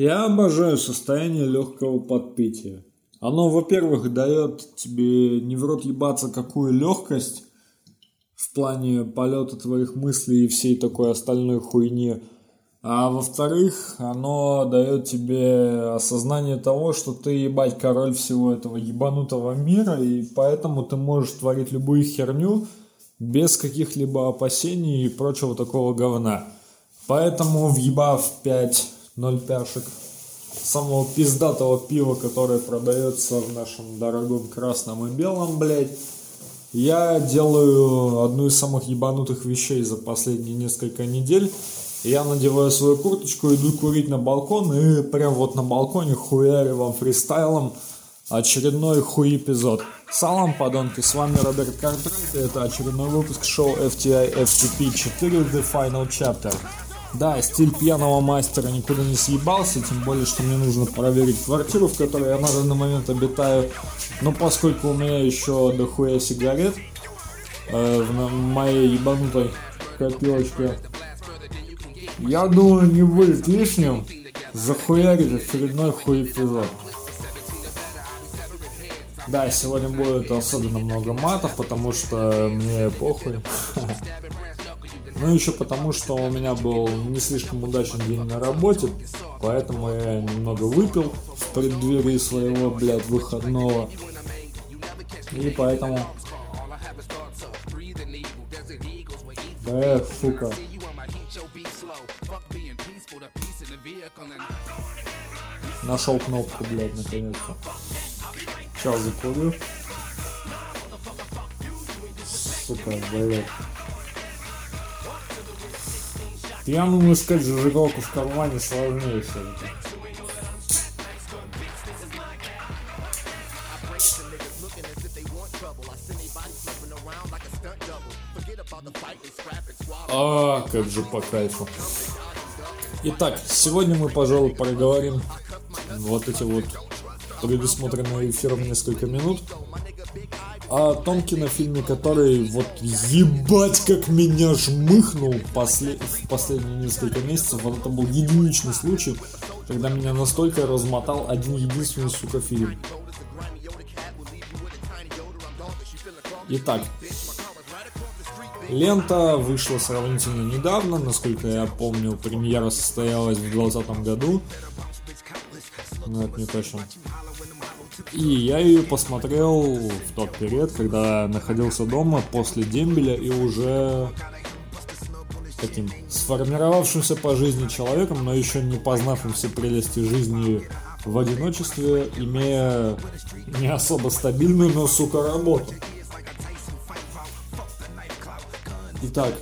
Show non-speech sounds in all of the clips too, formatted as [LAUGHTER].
Я обожаю состояние легкого подпития. Оно, во-первых, дает тебе не в рот ебаться какую легкость в плане полета твоих мыслей и всей такой остальной хуйни. А во-вторых, оно дает тебе осознание того, что ты, ебать, король всего этого ебанутого мира, и поэтому ты можешь творить любую херню без каких-либо опасений и прочего такого говна. Поэтому, въебав 5 0 пяшек самого пиздатого пива, которое продается в нашем дорогом красном и белом, блядь, я делаю одну из самых ебанутых вещей за последние несколько недель. Я надеваю свою курточку, иду курить на балкон и прям вот на балконе хуярю вам фристайлом очередной хуй эпизод. Салам, подонки, с вами Роберт Картрайт, и это очередной выпуск шоу FTI FTP 4 The Final Chapter. Да, стиль пьяного мастера никуда не съебался, тем более, что мне нужно проверить квартиру, в которой я на данный момент обитаю. Но поскольку у меня еще дохуя сигарет э, в моей ебанутой копилочке, я думаю, не будет лишним захуярить очередной хуй эпизод. Да, сегодня будет особенно много матов, потому что мне похуй. [LAUGHS] Ну, еще потому, что у меня был не слишком удачный день на работе, поэтому я немного выпил в преддверии своего, блядь, выходного. И поэтому... Да, сука. Нашел кнопку, блядь, наконец-то. Сейчас закурю. Сука, блядь. Пьяным искать зажигалку в кармане сложнее все-таки. А, как же по кайфу. Итак, сегодня мы, пожалуй, проговорим вот эти вот предусмотренные эфиром несколько минут о том кинофильме, который вот ебать как меня жмыхнул после... в последние несколько месяцев. Вот это был единичный случай, когда меня настолько размотал один единственный, сука, фильм. Итак, лента вышла сравнительно недавно, насколько я помню, премьера состоялась в 2020 году. Ну, это не точно. И я ее посмотрел в тот период, когда находился дома после дембеля и уже таким сформировавшимся по жизни человеком, но еще не познавшим все прелести жизни в одиночестве, имея не особо стабильную, но, сука, работу. Итак,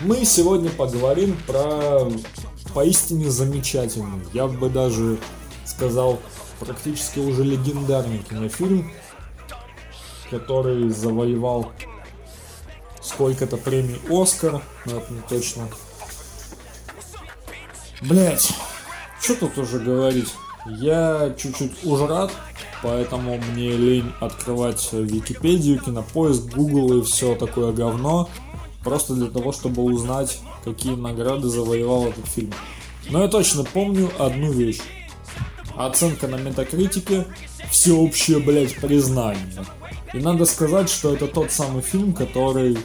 мы сегодня поговорим про поистине замечательный, я бы даже сказал, практически уже легендарный кинофильм, который завоевал сколько-то премий Оскар, но это не точно. Блять, что тут уже говорить? Я чуть-чуть уже рад, поэтому мне лень открывать Википедию, Кинопоиск, Google и все такое говно, просто для того, чтобы узнать, какие награды завоевал этот фильм. Но я точно помню одну вещь. Оценка на метакритике всеобщее, блять, признание. И надо сказать, что это тот самый фильм, который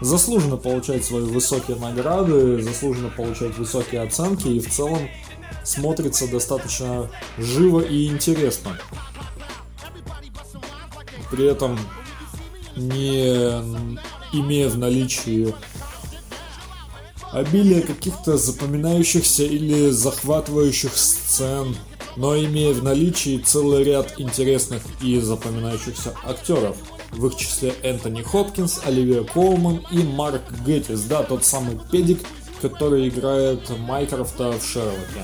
заслуженно получает свои высокие награды, заслуженно получает высокие оценки и в целом смотрится достаточно живо и интересно. При этом не имея в наличии обилие каких-то запоминающихся или захватывающих сцен, но имея в наличии целый ряд интересных и запоминающихся актеров. В их числе Энтони Хопкинс, Оливия Коулман и Марк Геттис, да, тот самый педик, который играет Майкрофта в Шерлоке.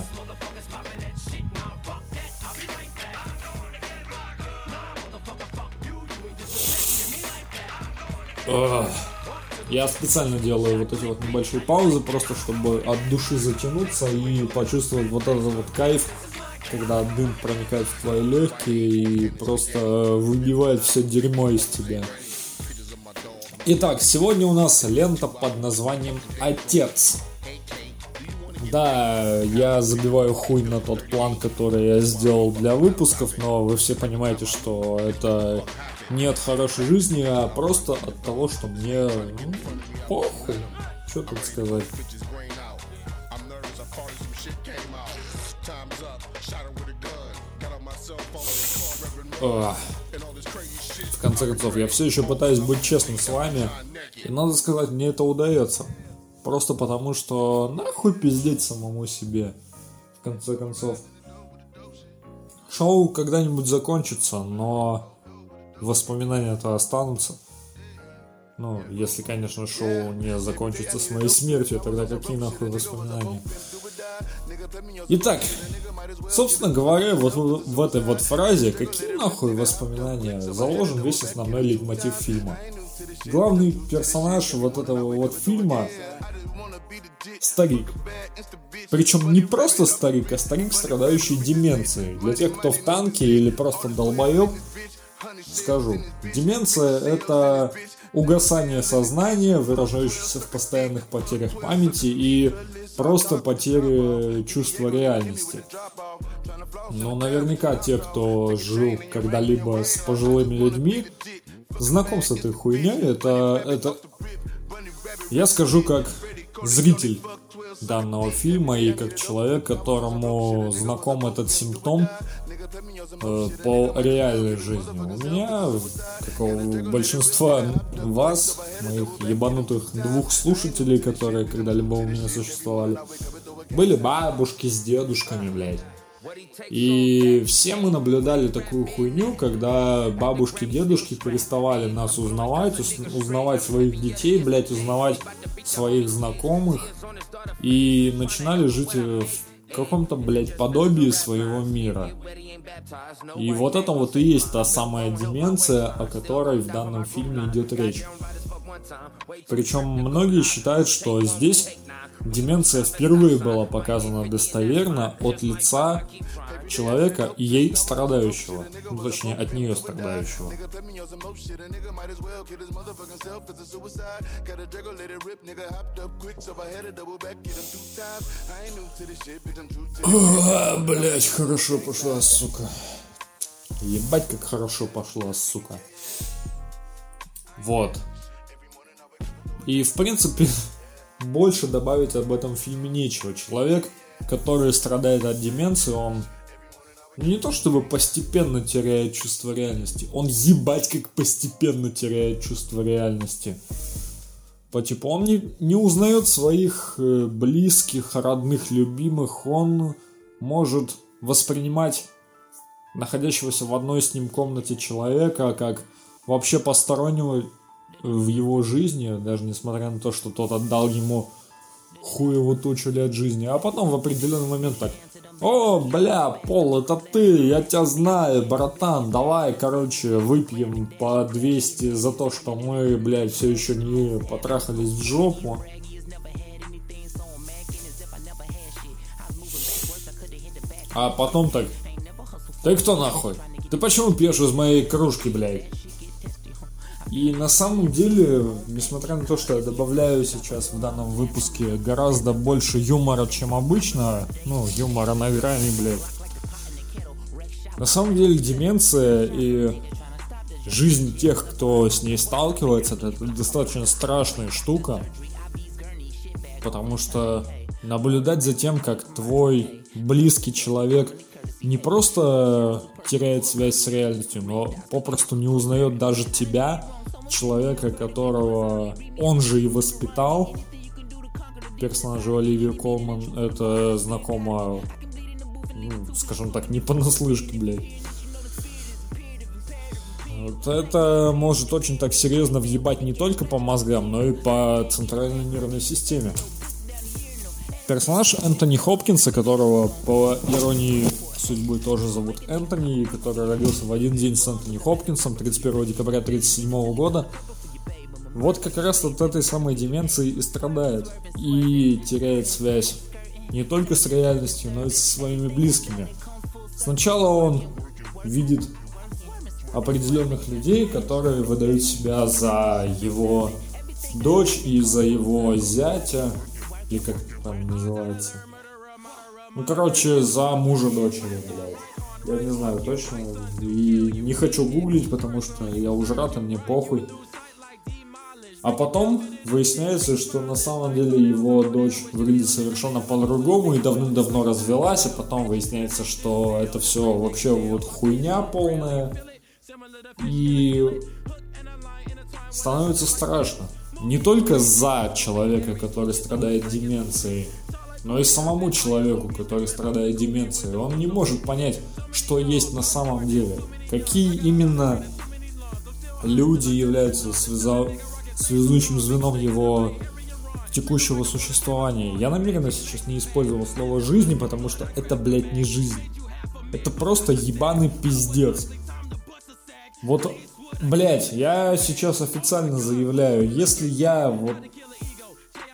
Я специально делаю вот эти вот небольшие паузы, просто чтобы от души затянуться и почувствовать вот этот вот кайф когда дым проникает в твои легкие и просто выбивает все дерьмо из тебя. Итак, сегодня у нас лента под названием «Отец». Да, я забиваю хуй на тот план, который я сделал для выпусков, но вы все понимаете, что это не от хорошей жизни, а просто от того, что мне ну, похуй. Что тут сказать? В конце концов, я все еще пытаюсь быть честным с вами. И надо сказать, мне это удается. Просто потому, что нахуй пиздеть самому себе. В конце концов. Шоу когда-нибудь закончится, но воспоминания-то останутся. Ну, если, конечно, шоу не закончится с моей смертью, тогда какие нахуй воспоминания? Итак, собственно говоря, вот в этой вот фразе «какие нахуй воспоминания» заложен весь основной лейтмотив фильма. Главный персонаж вот этого вот фильма старик. Причем не просто старик, а старик, страдающий деменцией. Для тех, кто в танке или просто долбоеб, скажу. Деменция – это угасание сознания, выражающееся в постоянных потерях памяти и просто потери чувства реальности. Но наверняка те, кто жил когда-либо с пожилыми людьми, знаком с этой хуйней. Это, это... Я скажу как зритель данного фильма и как человек, которому знаком этот симптом по реальной жизни. У меня, как у большинства вас, моих ебанутых двух слушателей, которые когда-либо у меня существовали, были бабушки с дедушками, блядь. И все мы наблюдали такую хуйню, когда бабушки, дедушки переставали нас узнавать, узнавать своих детей, блядь, узнавать своих знакомых и начинали жить в каком-то, блядь, подобии своего мира. И вот это вот и есть та самая деменция, о которой в данном фильме идет речь. Причем многие считают, что здесь деменция впервые была показана достоверно от лица человека ей страдающего. Ну, точнее, от нее страдающего. Блять, хорошо пошла, сука. Ебать, как хорошо пошла, сука. Вот. И, в принципе, [LAUGHS] больше добавить об этом фильме нечего. Человек, который страдает от деменции, он не то чтобы постепенно теряет чувство реальности, он ебать как постепенно теряет чувство реальности. По типу, он не, не узнает своих э, близких, родных, любимых, он может воспринимать находящегося в одной с ним комнате человека как вообще постороннего в его жизни, даже несмотря на то, что тот отдал ему хуеву тучу лет жизни, а потом в определенный момент так, о, бля, Пол, это ты, я тебя знаю, братан, давай, короче, выпьем по 200 за то, что мы, блядь, все еще не потрахались в жопу. А потом так, ты кто нахуй? Ты почему пьешь из моей кружки, блядь? И на самом деле, несмотря на то, что я добавляю сейчас в данном выпуске гораздо больше юмора, чем обычно, ну, юмора на грани, блядь, на самом деле деменция и жизнь тех, кто с ней сталкивается, это достаточно страшная штука, потому что наблюдать за тем, как твой близкий человек не просто теряет связь с реальностью, но попросту не узнает даже тебя, человека, которого он же и воспитал. Персонажа Оливия Колман это знакомо, ну, скажем так, не понаслышке, блядь. Вот это может очень так серьезно въебать не только по мозгам, но и по центральной нервной системе. Персонаж Энтони Хопкинса, которого по иронии судьбы тоже зовут Энтони, который родился в один день с Энтони Хопкинсом 31 декабря 1937 года. Вот как раз от этой самой деменции и страдает. И теряет связь не только с реальностью, но и со своими близкими. Сначала он видит определенных людей, которые выдают себя за его дочь и за его зятя, или как там называется. Ну, короче, за мужа дочери, блядь. Я не знаю точно. И не хочу гуглить, потому что я уже рад, и мне похуй. А потом выясняется, что на самом деле его дочь выглядит совершенно по-другому и давным-давно развелась, а потом выясняется, что это все вообще вот хуйня полная. И становится страшно. Не только за человека, который страдает деменцией, но и самому человеку, который страдает деменцией. Он не может понять, что есть на самом деле. Какие именно люди являются связа... связующим звеном его текущего существования. Я намеренно сейчас не использовал слово «жизни», потому что это, блядь, не жизнь. Это просто ебаный пиздец. Вот, блядь, я сейчас официально заявляю, если я вот,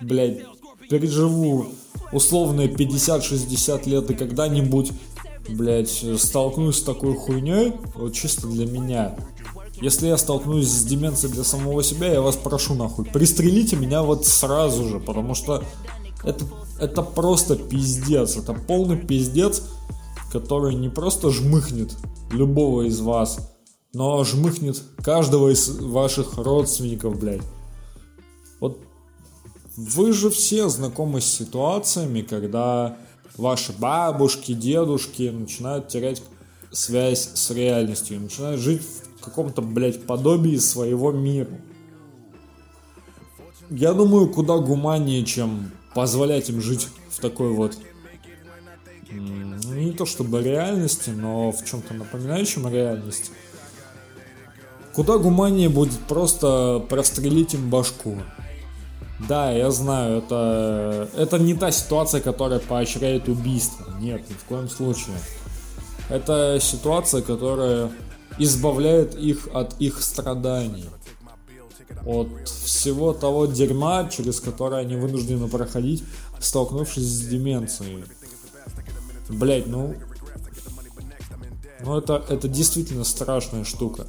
блядь, переживу условные 50-60 лет и когда-нибудь, блядь, столкнусь с такой хуйней, вот чисто для меня, если я столкнусь с деменцией для самого себя, я вас прошу нахуй, пристрелите меня вот сразу же, потому что это, это просто пиздец, это полный пиздец, который не просто жмыхнет любого из вас, но жмыхнет каждого из ваших родственников, блядь. Вот вы же все знакомы с ситуациями, когда ваши бабушки, дедушки начинают терять связь с реальностью, начинают жить в каком-то, блядь, подобии своего мира. Я думаю, куда гуманнее, чем позволять им жить в такой вот ну, не то чтобы реальности, но в чем-то напоминающем реальность. Куда гуманнее будет просто прострелить им башку. Да, я знаю, это, это не та ситуация, которая поощряет убийство. Нет, ни в коем случае. Это ситуация, которая избавляет их от их страданий. От всего того дерьма, через которое они вынуждены проходить, столкнувшись с деменцией. Блять, ну... Ну это, это действительно страшная штука.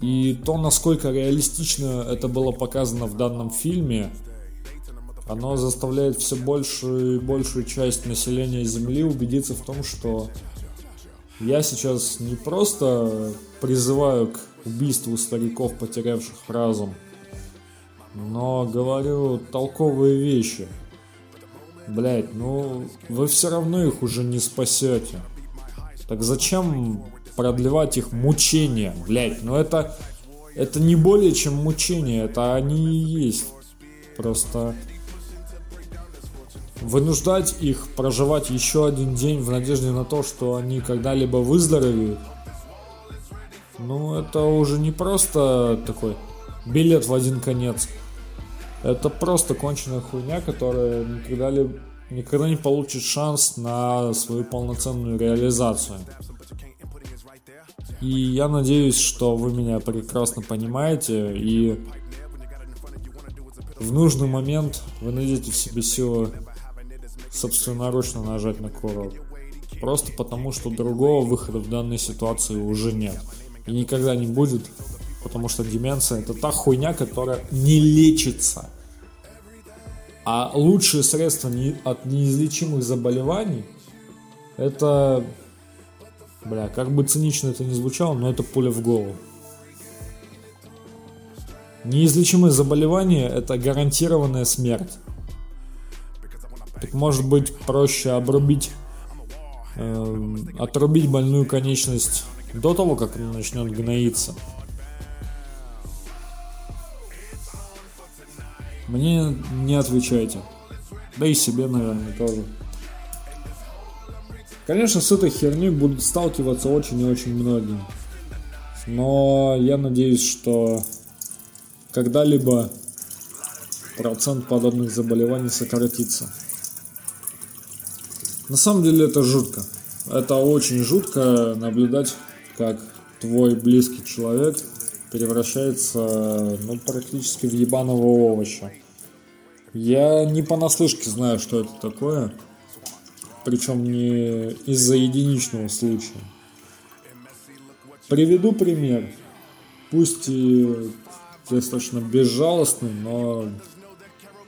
И то, насколько реалистично это было показано в данном фильме, оно заставляет все большую и большую часть населения Земли убедиться в том, что я сейчас не просто призываю к убийству стариков, потерявших разум, но говорю толковые вещи. Блять, ну вы все равно их уже не спасете. Так зачем продлевать их мучения, блядь. Но это, это не более чем мучение, это они и есть. Просто вынуждать их проживать еще один день в надежде на то, что они когда-либо выздоровеют. Ну, это уже не просто такой билет в один конец. Это просто конченая хуйня, которая никогда, ли, никогда не получит шанс на свою полноценную реализацию. И я надеюсь, что вы меня прекрасно понимаете и в нужный момент вы найдете в себе силы собственноручно нажать на курок. Просто потому, что другого выхода в данной ситуации уже нет. И никогда не будет, потому что деменция это та хуйня, которая не лечится. А лучшие средства от неизлечимых заболеваний это Бля, как бы цинично это ни звучало, но это пуля в голову. Неизлечимое заболевание – это гарантированная смерть. Так может быть проще обрубить, э, отрубить больную конечность до того, как она начнет гноиться. Мне не отвечайте. Да и себе, наверное, тоже. Конечно, с этой херней будут сталкиваться очень и очень многие. Но я надеюсь, что когда-либо процент подобных заболеваний сократится. На самом деле это жутко. Это очень жутко наблюдать, как твой близкий человек превращается ну, практически в ебаного овоща. Я не понаслышке знаю, что это такое причем не из-за единичного случая. Приведу пример, пусть и достаточно безжалостный, но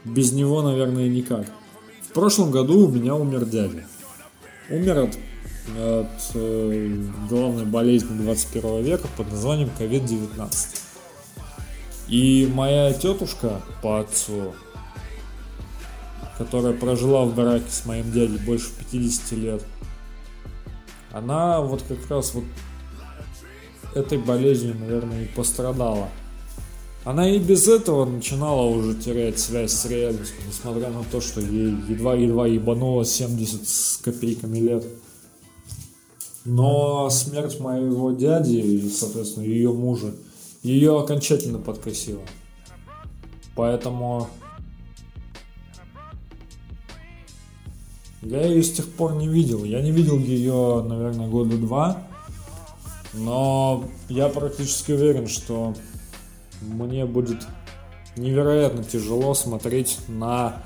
без него, наверное, никак. В прошлом году у меня умер дядя. Умер от, от э, главной болезни 21 века под названием COVID-19. И моя тетушка по отцу, которая прожила в браке с моим дядей больше 50 лет, она вот как раз вот этой болезнью, наверное, и пострадала. Она и без этого начинала уже терять связь с реальностью, несмотря на то, что ей едва-едва ебануло 70 с копейками лет. Но смерть моего дяди и, соответственно, ее мужа, ее окончательно подкосила. Поэтому я ее с тех пор не видел. Я не видел ее, наверное, года два. Но я практически уверен, что мне будет невероятно тяжело смотреть на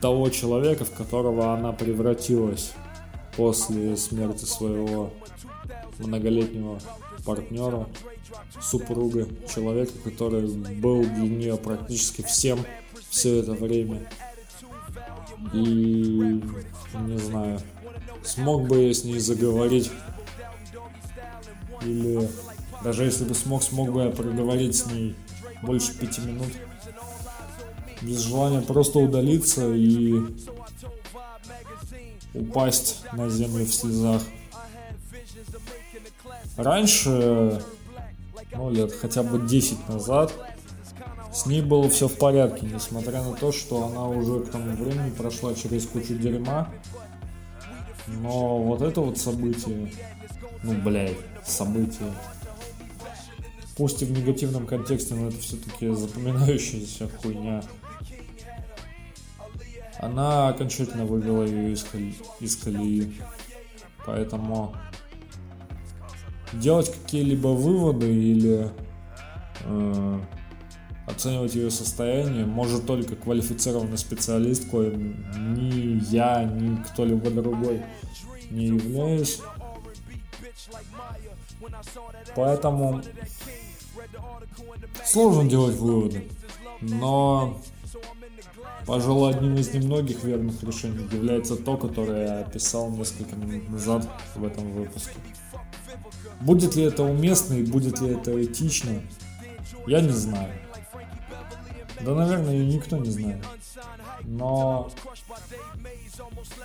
того человека, в которого она превратилась после смерти своего многолетнего партнера, супруга, человека, который был для нее практически всем все это время. И не знаю, смог бы я с ней заговорить или даже если бы смог, смог бы я проговорить с ней больше пяти минут. Без желания просто удалиться и упасть на землю в слезах. Раньше, ну лет хотя бы 10 назад, с ней было все в порядке, несмотря на то, что она уже к тому времени прошла через кучу дерьма. Но вот это вот событие, ну блядь, событие, пусть и в негативном контексте, но это все-таки запоминающаяся хуйня. Она окончательно вывела ее из, коли... из колеи. Поэтому делать какие-либо выводы или э, оценивать ее состояние может только квалифицированный специалист, коим ни я, ни кто-либо другой не являюсь. Поэтому Сложно делать выводы, но, пожалуй, одним из немногих верных решений является то, которое я описал несколько минут назад в этом выпуске. Будет ли это уместно и будет ли это этично, я не знаю. Да, наверное, и никто не знает. Но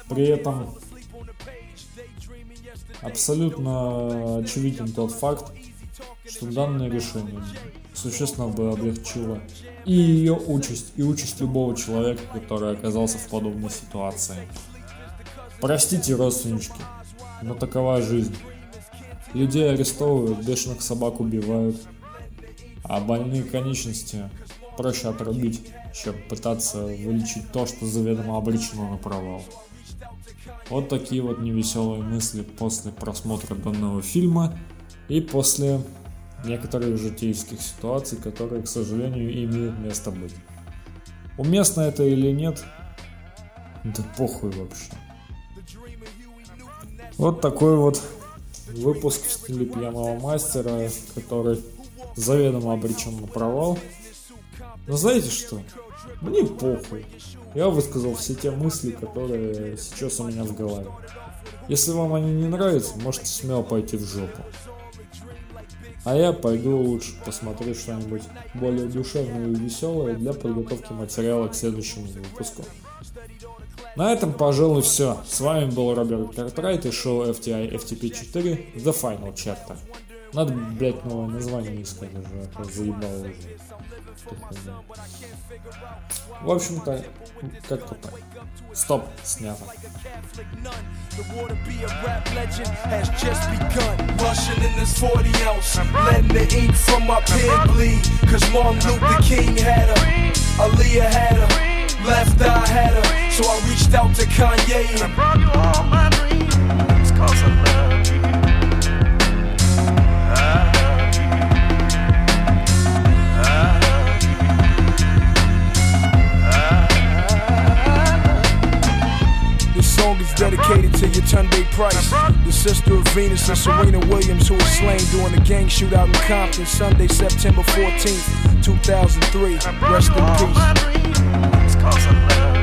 при этом абсолютно очевиден тот факт, что данное решение существенно бы облегчило и ее участь, и участь любого человека, который оказался в подобной ситуации. Простите, родственнички, но такова жизнь. Людей арестовывают, бешеных собак убивают, а больные конечности проще отрубить, чем пытаться вылечить то, что заведомо обречено на провал. Вот такие вот невеселые мысли после просмотра данного фильма и после некоторых житейских ситуаций, которые, к сожалению, имеют место быть. Уместно это или нет, да похуй вообще. Вот такой вот выпуск в стиле пьяного мастера, который заведомо обречен на провал. Но знаете что? Мне похуй. Я высказал все те мысли, которые сейчас у меня в голове. Если вам они не нравятся, можете смело пойти в жопу. А я пойду лучше посмотрю что-нибудь более душевное и веселое для подготовки материала к следующему выпуску. На этом, пожалуй, все. С вами был Роберт Картрайт и шоу FTI FTP4 The Final Chapter. Надо, блядь, новое название искать уже, а то заебало уже. В общем-то, как-то так. Стоп, снято. The war to be a rap legend has just begun. Rushing in this 40 ounce, letting the ink from my pen bleed. Cause Martin Luther King had her, Aaliyah had her, Left Eye had her. So I reached out to Kanye and brought you all my dreams. Cause I love dedicated to Yetunde Price, the sister of Venus and Serena Williams, who was slain during a gang shootout in Compton Sunday, September 14th, 2003. Rest in peace.